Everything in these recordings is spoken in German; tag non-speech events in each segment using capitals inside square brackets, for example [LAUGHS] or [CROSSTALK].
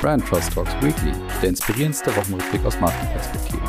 Brand Trust Talks Weekly, der inspirierendste Wochenrückblick aus Markenperspektive.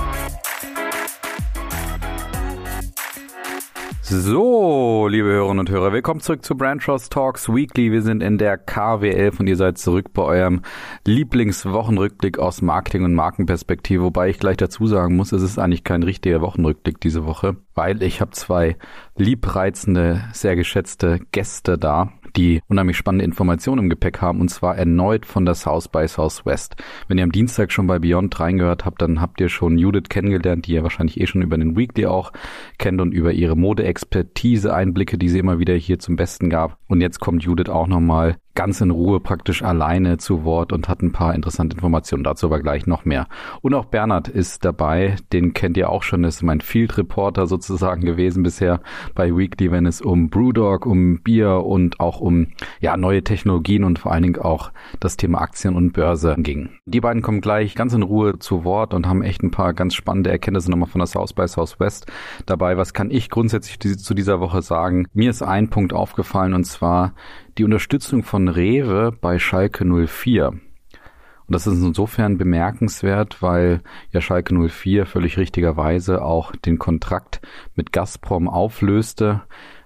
So, liebe Hörerinnen und Hörer, willkommen zurück zu Brand Trust Talks Weekly. Wir sind in der KW11 und ihr seid zurück bei eurem Lieblingswochenrückblick aus Marketing- und Markenperspektive. Wobei ich gleich dazu sagen muss, es ist eigentlich kein richtiger Wochenrückblick diese Woche, weil ich habe zwei liebreizende, sehr geschätzte Gäste da die unheimlich spannende Informationen im Gepäck haben und zwar erneut von der South by Southwest. Wenn ihr am Dienstag schon bei Beyond reingehört habt, dann habt ihr schon Judith kennengelernt, die ihr wahrscheinlich eh schon über den Weekly auch kennt und über ihre Modeexpertise, Einblicke, die sie immer wieder hier zum Besten gab. Und jetzt kommt Judith auch nochmal ganz in Ruhe praktisch alleine zu Wort und hat ein paar interessante Informationen. Dazu aber gleich noch mehr. Und auch Bernhard ist dabei. Den kennt ihr auch schon. Das ist mein Field Reporter sozusagen gewesen bisher bei Weekly, wenn es um Brewdog, um Bier und auch um ja neue Technologien und vor allen Dingen auch das Thema Aktien und Börse ging. Die beiden kommen gleich ganz in Ruhe zu Wort und haben echt ein paar ganz spannende Erkenntnisse nochmal von der South by Southwest dabei. Was kann ich grundsätzlich zu dieser Woche sagen? Mir ist ein Punkt aufgefallen und zwar die Unterstützung von Rewe bei Schalke 04. Und das ist insofern bemerkenswert, weil ja Schalke 04 völlig richtigerweise auch den Kontrakt mit Gazprom auflöste,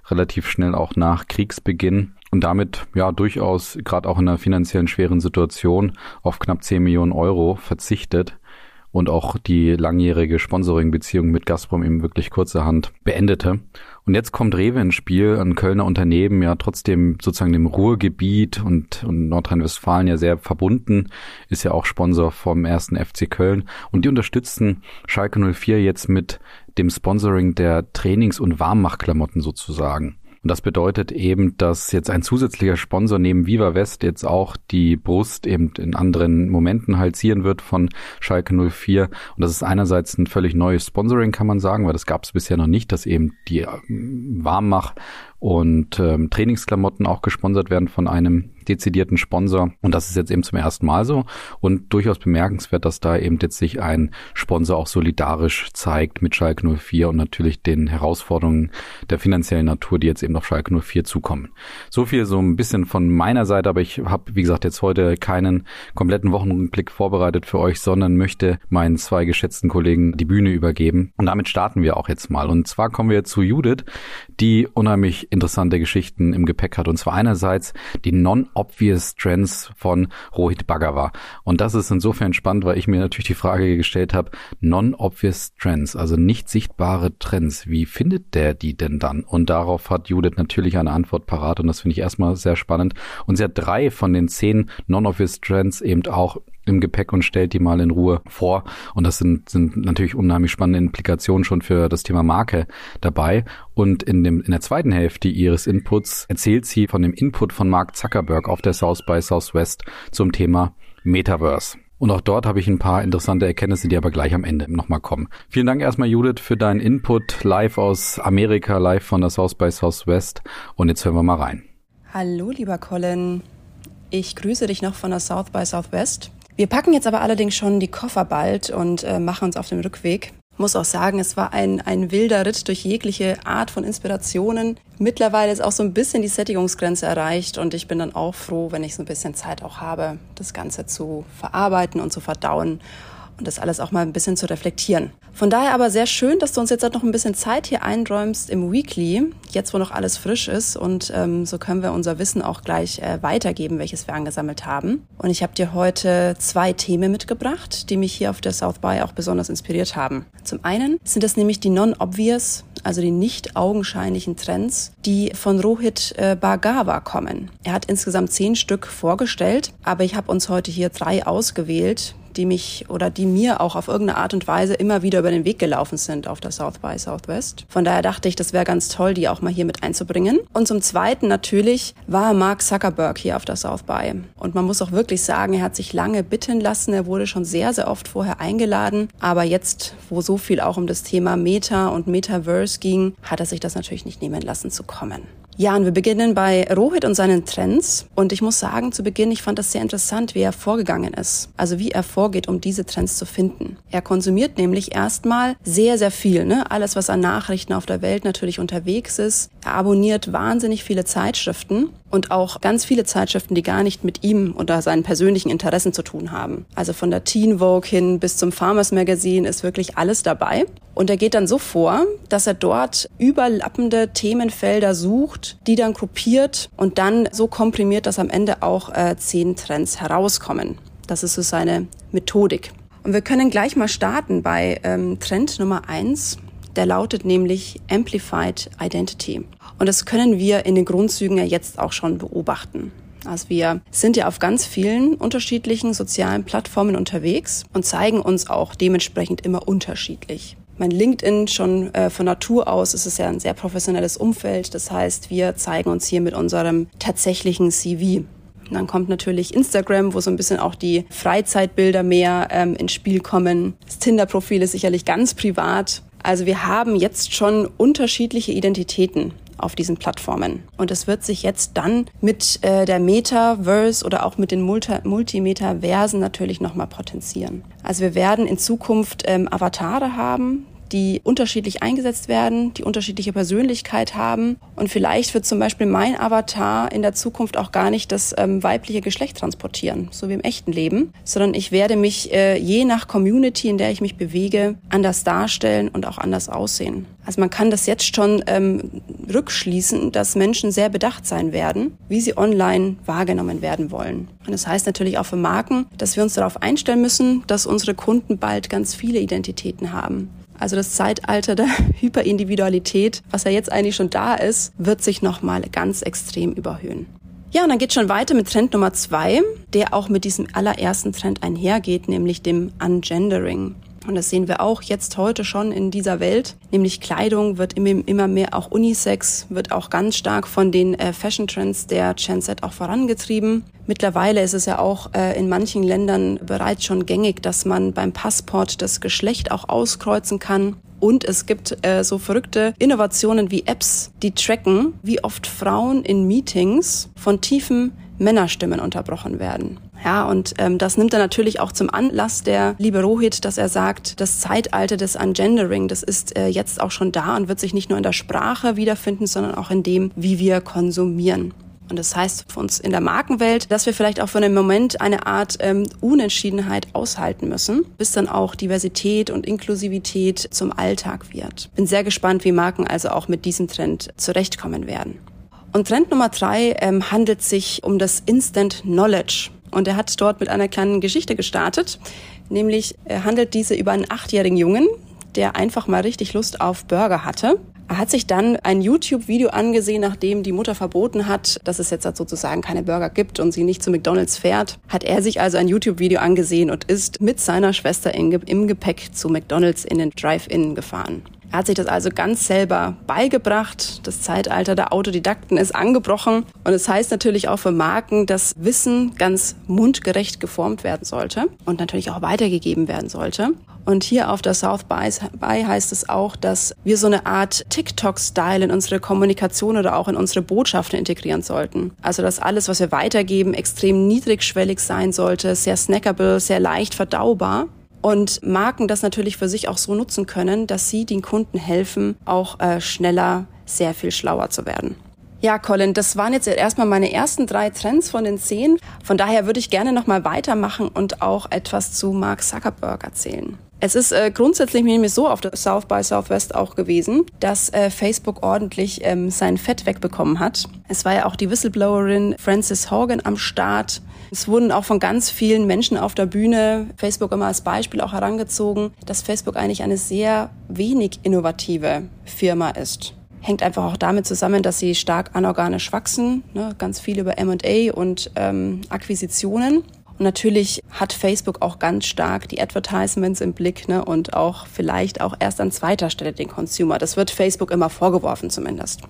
relativ schnell auch nach Kriegsbeginn und damit ja durchaus gerade auch in einer finanziellen schweren Situation auf knapp 10 Millionen Euro verzichtet und auch die langjährige Sponsoring-Beziehung mit Gazprom eben wirklich kurzerhand beendete. Und jetzt kommt Rewe ins Spiel, ein Kölner Unternehmen, ja trotzdem sozusagen dem Ruhrgebiet und, und Nordrhein-Westfalen ja sehr verbunden, ist ja auch Sponsor vom ersten FC Köln. Und die unterstützen Schalke 04 jetzt mit dem Sponsoring der Trainings- und Warmmachklamotten sozusagen. Und das bedeutet eben, dass jetzt ein zusätzlicher Sponsor neben Viva West jetzt auch die Brust eben in anderen Momenten zieren wird von Schalke 04. Und das ist einerseits ein völlig neues Sponsoring, kann man sagen, weil das gab es bisher noch nicht, dass eben die ähm, Warmmach und ähm, Trainingsklamotten auch gesponsert werden von einem dezidierten Sponsor. Und das ist jetzt eben zum ersten Mal so und durchaus bemerkenswert, dass da eben jetzt sich ein Sponsor auch solidarisch zeigt mit Schalke 04 und natürlich den Herausforderungen der finanziellen Natur, die jetzt eben auf Schalke 04 zukommen. So viel so ein bisschen von meiner Seite, aber ich habe, wie gesagt, jetzt heute keinen kompletten Wochenblick vorbereitet für euch, sondern möchte meinen zwei geschätzten Kollegen die Bühne übergeben. Und damit starten wir auch jetzt mal. Und zwar kommen wir zu Judith, die unheimlich interessante Geschichten im Gepäck hat. Und zwar einerseits die Non-Obvious Trends von Rohit Bhagawa. Und das ist insofern spannend, weil ich mir natürlich die Frage gestellt habe, Non-Obvious Trends, also nicht sichtbare Trends, wie findet der die denn dann? Und darauf hat Judith natürlich eine Antwort parat und das finde ich erstmal sehr spannend. Und sie hat drei von den zehn Non-Obvious Trends eben auch im Gepäck und stellt die mal in Ruhe vor. Und das sind, sind natürlich unheimlich spannende Implikationen schon für das Thema Marke dabei. Und in, dem, in der zweiten Hälfte ihres Inputs erzählt sie von dem Input von Mark Zuckerberg auf der South by Southwest zum Thema Metaverse. Und auch dort habe ich ein paar interessante Erkenntnisse, die aber gleich am Ende nochmal kommen. Vielen Dank erstmal, Judith, für deinen Input live aus Amerika, live von der South by Southwest. Und jetzt hören wir mal rein. Hallo, lieber Colin. Ich grüße dich noch von der South by Southwest. Wir packen jetzt aber allerdings schon die Koffer bald und äh, machen uns auf den Rückweg. Muss auch sagen, es war ein, ein wilder Ritt durch jegliche Art von Inspirationen. Mittlerweile ist auch so ein bisschen die Sättigungsgrenze erreicht und ich bin dann auch froh, wenn ich so ein bisschen Zeit auch habe, das Ganze zu verarbeiten und zu verdauen und das alles auch mal ein bisschen zu reflektieren. Von daher aber sehr schön, dass du uns jetzt noch ein bisschen Zeit hier einräumst im Weekly, jetzt wo noch alles frisch ist und ähm, so können wir unser Wissen auch gleich äh, weitergeben, welches wir angesammelt haben. Und ich habe dir heute zwei Themen mitgebracht, die mich hier auf der South by auch besonders inspiriert haben. Zum einen sind das nämlich die non-obvious, also die nicht augenscheinlichen Trends, die von Rohit äh, Bhargava kommen. Er hat insgesamt zehn Stück vorgestellt, aber ich habe uns heute hier drei ausgewählt, die mich oder die mir auch auf irgendeine Art und Weise immer wieder über den Weg gelaufen sind auf der South by Southwest. Von daher dachte ich, das wäre ganz toll, die auch mal hier mit einzubringen. Und zum Zweiten natürlich war Mark Zuckerberg hier auf der South by. Und man muss auch wirklich sagen, er hat sich lange bitten lassen. Er wurde schon sehr, sehr oft vorher eingeladen. Aber jetzt, wo so viel auch um das Thema Meta und Metaverse ging, hat er sich das natürlich nicht nehmen lassen zu kommen. Ja, und wir beginnen bei Rohit und seinen Trends. Und ich muss sagen, zu Beginn, ich fand das sehr interessant, wie er vorgegangen ist. Also wie er vorgeht, um diese Trends zu finden. Er konsumiert nämlich erstmal sehr, sehr viel. Ne? Alles, was an Nachrichten auf der Welt natürlich unterwegs ist. Er abonniert wahnsinnig viele Zeitschriften und auch ganz viele Zeitschriften, die gar nicht mit ihm oder seinen persönlichen Interessen zu tun haben. Also von der Teen Vogue hin bis zum Farmers Magazine ist wirklich alles dabei. Und er geht dann so vor, dass er dort überlappende Themenfelder sucht, die dann gruppiert und dann so komprimiert, dass am Ende auch äh, zehn Trends herauskommen. Das ist so seine Methodik. Und wir können gleich mal starten bei ähm, Trend Nummer eins. Der lautet nämlich Amplified Identity. Und das können wir in den Grundzügen ja jetzt auch schon beobachten. Also wir sind ja auf ganz vielen unterschiedlichen sozialen Plattformen unterwegs und zeigen uns auch dementsprechend immer unterschiedlich. Mein LinkedIn schon äh, von Natur aus ist es ja ein sehr professionelles Umfeld. Das heißt, wir zeigen uns hier mit unserem tatsächlichen CV. Und dann kommt natürlich Instagram, wo so ein bisschen auch die Freizeitbilder mehr ähm, ins Spiel kommen. Das Tinder-Profil ist sicherlich ganz privat. Also wir haben jetzt schon unterschiedliche Identitäten auf diesen Plattformen. Und es wird sich jetzt dann mit äh, der Metaverse oder auch mit den Multi Multimetaversen natürlich nochmal potenzieren. Also wir werden in Zukunft ähm, Avatare haben, die unterschiedlich eingesetzt werden, die unterschiedliche Persönlichkeit haben. Und vielleicht wird zum Beispiel mein Avatar in der Zukunft auch gar nicht das ähm, weibliche Geschlecht transportieren, so wie im echten Leben, sondern ich werde mich äh, je nach Community, in der ich mich bewege, anders darstellen und auch anders aussehen. Also man kann das jetzt schon ähm, rückschließen, dass Menschen sehr bedacht sein werden, wie sie online wahrgenommen werden wollen. Und das heißt natürlich auch für Marken, dass wir uns darauf einstellen müssen, dass unsere Kunden bald ganz viele Identitäten haben. Also das Zeitalter der [LAUGHS] Hyperindividualität, was ja jetzt eigentlich schon da ist, wird sich nochmal ganz extrem überhöhen. Ja, und dann geht schon weiter mit Trend Nummer zwei, der auch mit diesem allerersten Trend einhergeht, nämlich dem Ungendering. Und das sehen wir auch jetzt heute schon in dieser Welt. Nämlich Kleidung wird immer mehr auch Unisex, wird auch ganz stark von den äh, Fashion Trends der Gen Z auch vorangetrieben. Mittlerweile ist es ja auch äh, in manchen Ländern bereits schon gängig, dass man beim Passport das Geschlecht auch auskreuzen kann. Und es gibt äh, so verrückte Innovationen wie Apps, die tracken, wie oft Frauen in Meetings von tiefen Männerstimmen unterbrochen werden. Ja, und ähm, das nimmt er natürlich auch zum Anlass, der liebe Rohit, dass er sagt, das Zeitalter des Ungendering, das ist äh, jetzt auch schon da und wird sich nicht nur in der Sprache wiederfinden, sondern auch in dem, wie wir konsumieren. Und das heißt für uns in der Markenwelt, dass wir vielleicht auch für einen Moment eine Art ähm, Unentschiedenheit aushalten müssen, bis dann auch Diversität und Inklusivität zum Alltag wird. Bin sehr gespannt, wie Marken also auch mit diesem Trend zurechtkommen werden. Und Trend Nummer drei ähm, handelt sich um das Instant Knowledge. Und er hat dort mit einer kleinen Geschichte gestartet. Nämlich handelt diese über einen achtjährigen Jungen, der einfach mal richtig Lust auf Burger hatte. Er hat sich dann ein YouTube-Video angesehen, nachdem die Mutter verboten hat, dass es jetzt sozusagen keine Burger gibt und sie nicht zu McDonald's fährt. Hat er sich also ein YouTube-Video angesehen und ist mit seiner Schwester im Gepäck zu McDonald's in den Drive-In gefahren. Er hat sich das also ganz selber beigebracht. Das Zeitalter der Autodidakten ist angebrochen. Und es das heißt natürlich auch für Marken, dass Wissen ganz mundgerecht geformt werden sollte und natürlich auch weitergegeben werden sollte. Und hier auf der South by heißt es auch, dass wir so eine Art TikTok-Style in unsere Kommunikation oder auch in unsere Botschaften integrieren sollten. Also dass alles, was wir weitergeben, extrem niedrigschwellig sein sollte, sehr snackable, sehr leicht verdaubar und Marken das natürlich für sich auch so nutzen können, dass sie den Kunden helfen, auch äh, schneller sehr viel schlauer zu werden. Ja, Colin, das waren jetzt erstmal meine ersten drei Trends von den zehn. Von daher würde ich gerne nochmal weitermachen und auch etwas zu Mark Zuckerberg erzählen. Es ist äh, grundsätzlich nämlich so auf der South by Southwest auch gewesen, dass äh, Facebook ordentlich ähm, sein Fett wegbekommen hat. Es war ja auch die Whistleblowerin Frances Hogan am Start. Es wurden auch von ganz vielen Menschen auf der Bühne Facebook immer als Beispiel auch herangezogen, dass Facebook eigentlich eine sehr wenig innovative Firma ist. Hängt einfach auch damit zusammen, dass sie stark anorganisch wachsen, ne? ganz viel über M&A und ähm, Akquisitionen. Und natürlich hat Facebook auch ganz stark die Advertisements im Blick ne? und auch vielleicht auch erst an zweiter Stelle den Consumer. Das wird Facebook immer vorgeworfen zumindest.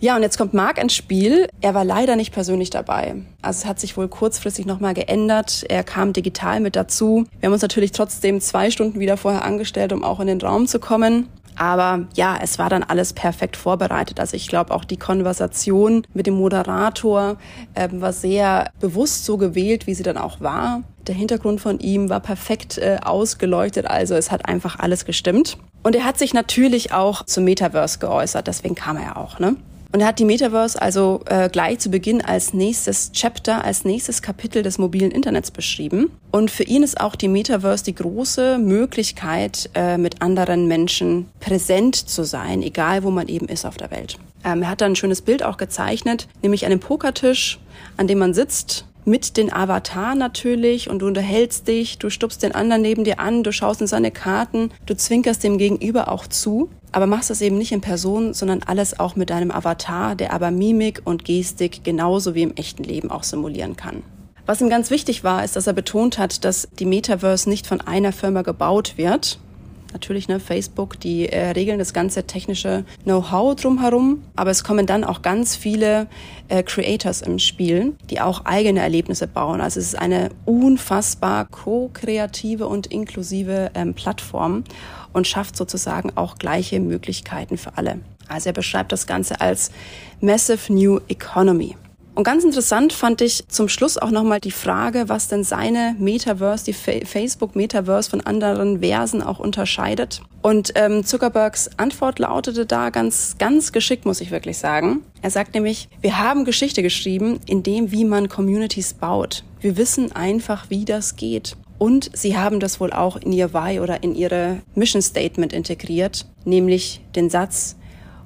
Ja, und jetzt kommt Marc ins Spiel. Er war leider nicht persönlich dabei. Also es hat sich wohl kurzfristig nochmal geändert. Er kam digital mit dazu. Wir haben uns natürlich trotzdem zwei Stunden wieder vorher angestellt, um auch in den Raum zu kommen. Aber ja, es war dann alles perfekt vorbereitet. Also ich glaube auch die Konversation mit dem Moderator äh, war sehr bewusst so gewählt, wie sie dann auch war. Der Hintergrund von ihm war perfekt äh, ausgeleuchtet, also es hat einfach alles gestimmt. Und er hat sich natürlich auch zum Metaverse geäußert, deswegen kam er ja auch, ne? Und er hat die Metaverse also äh, gleich zu Beginn als nächstes Chapter, als nächstes Kapitel des mobilen Internets beschrieben. Und für ihn ist auch die Metaverse die große Möglichkeit, äh, mit anderen Menschen präsent zu sein, egal wo man eben ist auf der Welt. Ähm, er hat da ein schönes Bild auch gezeichnet, nämlich einen Pokertisch, an dem man sitzt mit den Avatar natürlich und du unterhältst dich, du stupst den anderen neben dir an, du schaust in seine Karten, du zwinkerst dem Gegenüber auch zu, aber machst das eben nicht in Person, sondern alles auch mit deinem Avatar, der aber Mimik und Gestik genauso wie im echten Leben auch simulieren kann. Was ihm ganz wichtig war, ist, dass er betont hat, dass die Metaverse nicht von einer Firma gebaut wird, natürlich ne, Facebook, die äh, regeln das ganze technische Know-how drumherum, aber es kommen dann auch ganz viele äh, Creators im Spiel, die auch eigene Erlebnisse bauen. Also es ist eine unfassbar co-kreative und inklusive ähm, Plattform und schafft sozusagen auch gleiche Möglichkeiten für alle. Also er beschreibt das Ganze als Massive New Economy. Und ganz interessant fand ich zum Schluss auch nochmal die Frage, was denn seine Metaverse, die Facebook-Metaverse von anderen Versen auch unterscheidet. Und ähm, Zuckerbergs Antwort lautete da ganz, ganz geschickt, muss ich wirklich sagen. Er sagt nämlich, wir haben Geschichte geschrieben, in dem, wie man Communities baut. Wir wissen einfach, wie das geht. Und sie haben das wohl auch in ihr Why oder in ihre Mission Statement integriert, nämlich den Satz,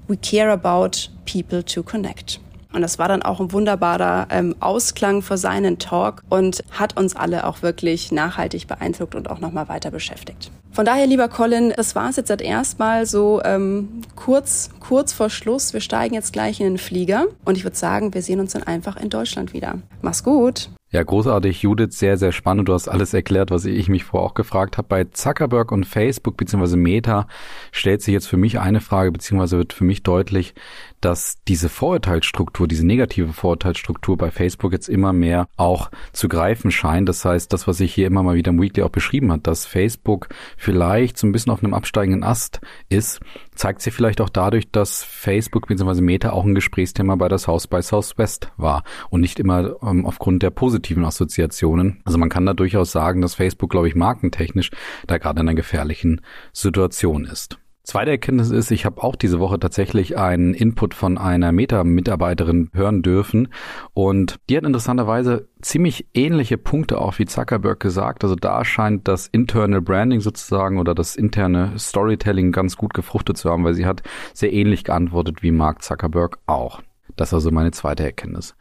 We care about people to connect. Und das war dann auch ein wunderbarer ähm, Ausklang für seinen Talk und hat uns alle auch wirklich nachhaltig beeindruckt und auch nochmal weiter beschäftigt. Von daher, lieber Colin, das war es jetzt erstmal so ähm, kurz, kurz vor Schluss. Wir steigen jetzt gleich in den Flieger und ich würde sagen, wir sehen uns dann einfach in Deutschland wieder. Mach's gut. Ja, großartig, Judith, sehr, sehr spannend. Du hast alles erklärt, was ich mich vorher auch gefragt habe. Bei Zuckerberg und Facebook bzw. Meta stellt sich jetzt für mich eine Frage bzw. wird für mich deutlich, dass diese Vorurteilsstruktur, diese negative Vorurteilsstruktur bei Facebook jetzt immer mehr auch zu greifen scheint. Das heißt, das, was ich hier immer mal wieder im Weekly auch beschrieben hat, dass Facebook vielleicht so ein bisschen auf einem absteigenden Ast ist, zeigt sich vielleicht auch dadurch, dass Facebook bzw. Meta auch ein Gesprächsthema bei das Haus bei Southwest war und nicht immer ähm, aufgrund der positiven Assoziationen. Also man kann da durchaus sagen, dass Facebook, glaube ich, markentechnisch da gerade in einer gefährlichen Situation ist. Zweite Erkenntnis ist, ich habe auch diese Woche tatsächlich einen Input von einer Meta-Mitarbeiterin hören dürfen und die hat interessanterweise ziemlich ähnliche Punkte auch wie Zuckerberg gesagt. Also da scheint das Internal Branding sozusagen oder das interne Storytelling ganz gut gefruchtet zu haben, weil sie hat sehr ähnlich geantwortet wie Mark Zuckerberg auch. Das ist also meine zweite Erkenntnis.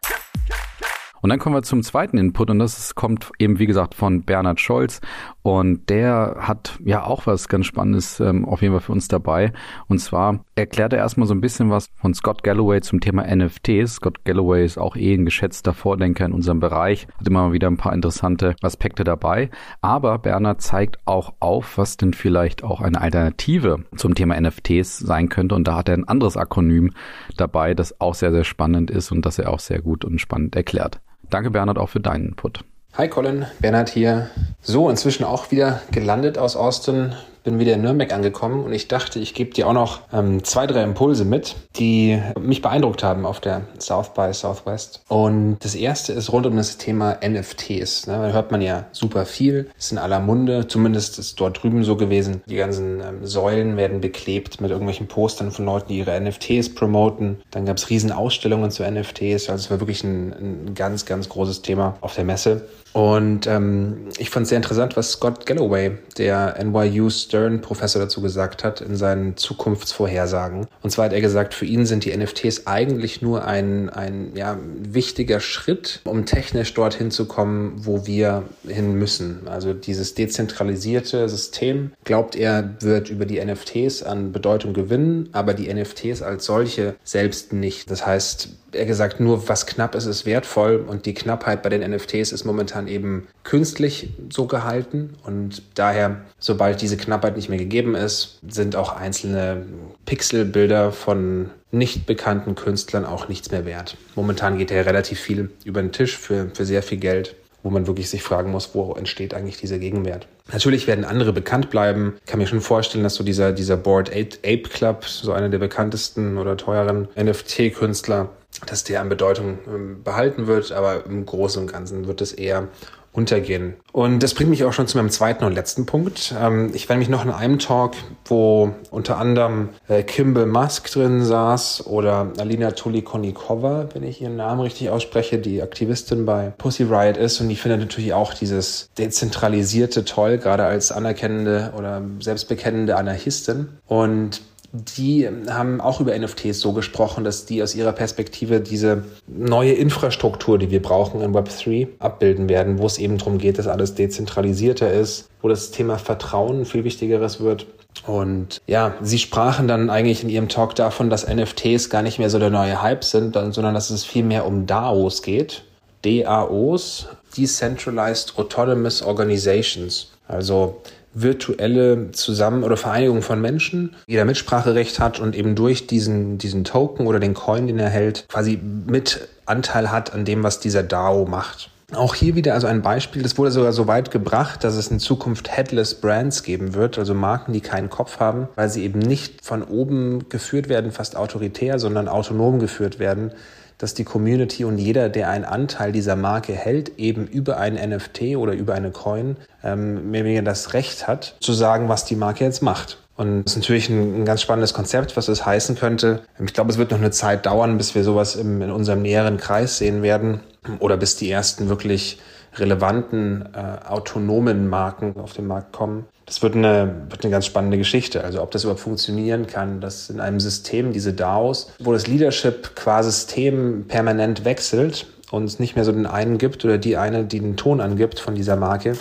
Und dann kommen wir zum zweiten Input und das kommt eben, wie gesagt, von Bernhard Scholz. Und der hat ja auch was ganz Spannendes ähm, auf jeden Fall für uns dabei. Und zwar erklärt er erstmal so ein bisschen was von Scott Galloway zum Thema NFTs. Scott Galloway ist auch eh ein geschätzter Vordenker in unserem Bereich, hat immer mal wieder ein paar interessante Aspekte dabei. Aber Bernhard zeigt auch auf, was denn vielleicht auch eine Alternative zum Thema NFTs sein könnte. Und da hat er ein anderes Akronym dabei, das auch sehr, sehr spannend ist und das er auch sehr gut und spannend erklärt. Danke, Bernhard, auch für deinen Input. Hi Colin, Bernhard hier. So, inzwischen auch wieder gelandet aus Austin bin wieder in Nürnberg angekommen und ich dachte, ich gebe dir auch noch ähm, zwei, drei Impulse mit, die mich beeindruckt haben auf der South by Southwest. Und das erste ist rund um das Thema NFTs. Ne? Da hört man ja super viel, ist in aller Munde, zumindest ist dort drüben so gewesen. Die ganzen ähm, Säulen werden beklebt mit irgendwelchen Postern von Leuten, die ihre NFTs promoten. Dann gab es riesen Ausstellungen zu NFTs, also es war wirklich ein, ein ganz, ganz großes Thema auf der Messe. Und ähm, ich fand es sehr interessant, was Scott Galloway, der NYU Stern-Professor, dazu gesagt hat in seinen Zukunftsvorhersagen. Und zwar hat er gesagt, für ihn sind die NFTs eigentlich nur ein, ein ja, wichtiger Schritt, um technisch dorthin zu kommen, wo wir hin müssen. Also dieses dezentralisierte System, glaubt er, wird über die NFTs an Bedeutung gewinnen, aber die NFTs als solche selbst nicht. Das heißt, er gesagt, nur was knapp ist, ist wertvoll und die Knappheit bei den NFTs ist momentan eben künstlich so gehalten und daher, sobald diese Knappheit nicht mehr gegeben ist, sind auch einzelne Pixelbilder von nicht bekannten Künstlern auch nichts mehr wert. Momentan geht ja relativ viel über den Tisch für, für sehr viel Geld, wo man wirklich sich fragen muss, wo entsteht eigentlich dieser Gegenwert. Natürlich werden andere bekannt bleiben. Ich kann mir schon vorstellen, dass so dieser, dieser Board Ape Club, so einer der bekanntesten oder teuren NFT-Künstler, dass der an Bedeutung ähm, behalten wird, aber im Großen und Ganzen wird es eher untergehen. Und das bringt mich auch schon zu meinem zweiten und letzten Punkt. Ähm, ich war nämlich noch in einem Talk, wo unter anderem äh, Kimball Musk drin saß oder Alina Tulikonikova, wenn ich ihren Namen richtig ausspreche, die Aktivistin bei Pussy Riot ist. Und die findet natürlich auch dieses dezentralisierte toll, gerade als anerkennende oder selbstbekennende Anarchistin. Und die haben auch über NFTs so gesprochen, dass die aus ihrer Perspektive diese neue Infrastruktur, die wir brauchen in Web3, abbilden werden, wo es eben darum geht, dass alles dezentralisierter ist, wo das Thema Vertrauen viel wichtigeres wird. Und ja, sie sprachen dann eigentlich in ihrem Talk davon, dass NFTs gar nicht mehr so der neue Hype sind, sondern dass es viel mehr um DAOs geht. DAOs, Decentralized Autonomous Organizations. Also virtuelle Zusammen- oder Vereinigung von Menschen, jeder Mitspracherecht hat und eben durch diesen, diesen Token oder den Coin, den er hält, quasi mit Anteil hat an dem, was dieser DAO macht. Auch hier wieder also ein Beispiel, das wurde sogar so weit gebracht, dass es in Zukunft Headless Brands geben wird, also Marken, die keinen Kopf haben, weil sie eben nicht von oben geführt werden, fast autoritär, sondern autonom geführt werden, dass die Community und jeder, der einen Anteil dieser Marke hält, eben über ein NFT oder über eine Coin, ähm, mehr oder weniger das Recht hat, zu sagen, was die Marke jetzt macht. Und das ist natürlich ein, ein, ganz spannendes Konzept, was das heißen könnte. Ich glaube, es wird noch eine Zeit dauern, bis wir sowas im, in unserem näheren Kreis sehen werden oder bis die ersten wirklich relevanten äh, autonomen Marken auf den Markt kommen. Das wird eine, wird eine ganz spannende Geschichte. Also ob das überhaupt funktionieren kann, dass in einem System, diese DAOs, wo das Leadership quasi System permanent wechselt und es nicht mehr so den einen gibt oder die eine, die den Ton angibt von dieser Marke,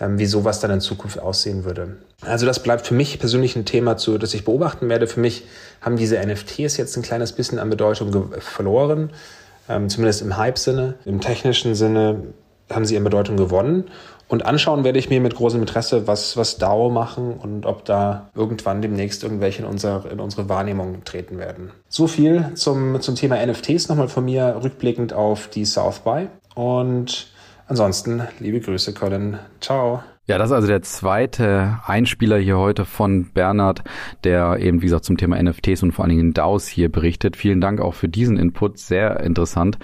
ähm, wie sowas dann in Zukunft aussehen würde. Also das bleibt für mich persönlich ein Thema, zu, das ich beobachten werde. Für mich haben diese NFTs jetzt ein kleines bisschen an Bedeutung verloren, ähm, zumindest im Hype-Sinne. Im technischen Sinne haben sie an Bedeutung gewonnen. Und anschauen werde ich mir mit großem Interesse, was, was DAO machen und ob da irgendwann demnächst irgendwelche in, unser, in unsere Wahrnehmung treten werden. So viel zum, zum Thema NFTs nochmal von mir rückblickend auf die South by. Und ansonsten liebe Grüße, Colin. Ciao. Ja, das ist also der zweite Einspieler hier heute von Bernhard, der eben, wie gesagt, zum Thema NFTs und vor allen Dingen DAOs hier berichtet. Vielen Dank auch für diesen Input, sehr interessant.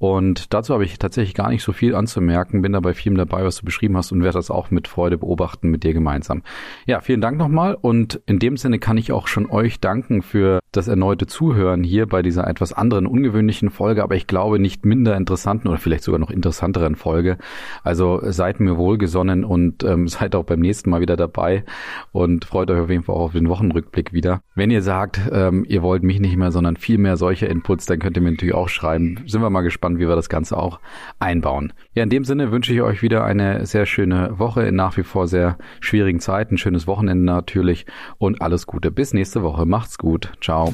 Und dazu habe ich tatsächlich gar nicht so viel anzumerken, bin da bei vielem dabei, was du beschrieben hast und werde das auch mit Freude beobachten mit dir gemeinsam. Ja, vielen Dank nochmal und in dem Sinne kann ich auch schon euch danken für das erneute Zuhören hier bei dieser etwas anderen, ungewöhnlichen Folge, aber ich glaube nicht minder interessanten oder vielleicht sogar noch interessanteren Folge. Also seid mir wohlgesonnen und ähm, [LAUGHS] seid auch beim nächsten Mal wieder dabei und freut euch auf jeden Fall auch auf den Wochenrückblick wieder. Wenn ihr sagt, ähm, ihr wollt mich nicht mehr, sondern viel mehr solche Inputs, dann könnt ihr mir natürlich auch schreiben. Sind wir mal gespannt gespannt, wie wir das Ganze auch einbauen. Ja, in dem Sinne wünsche ich euch wieder eine sehr schöne Woche in nach wie vor sehr schwierigen Zeiten. Schönes Wochenende natürlich und alles Gute. Bis nächste Woche. Macht's gut. Ciao.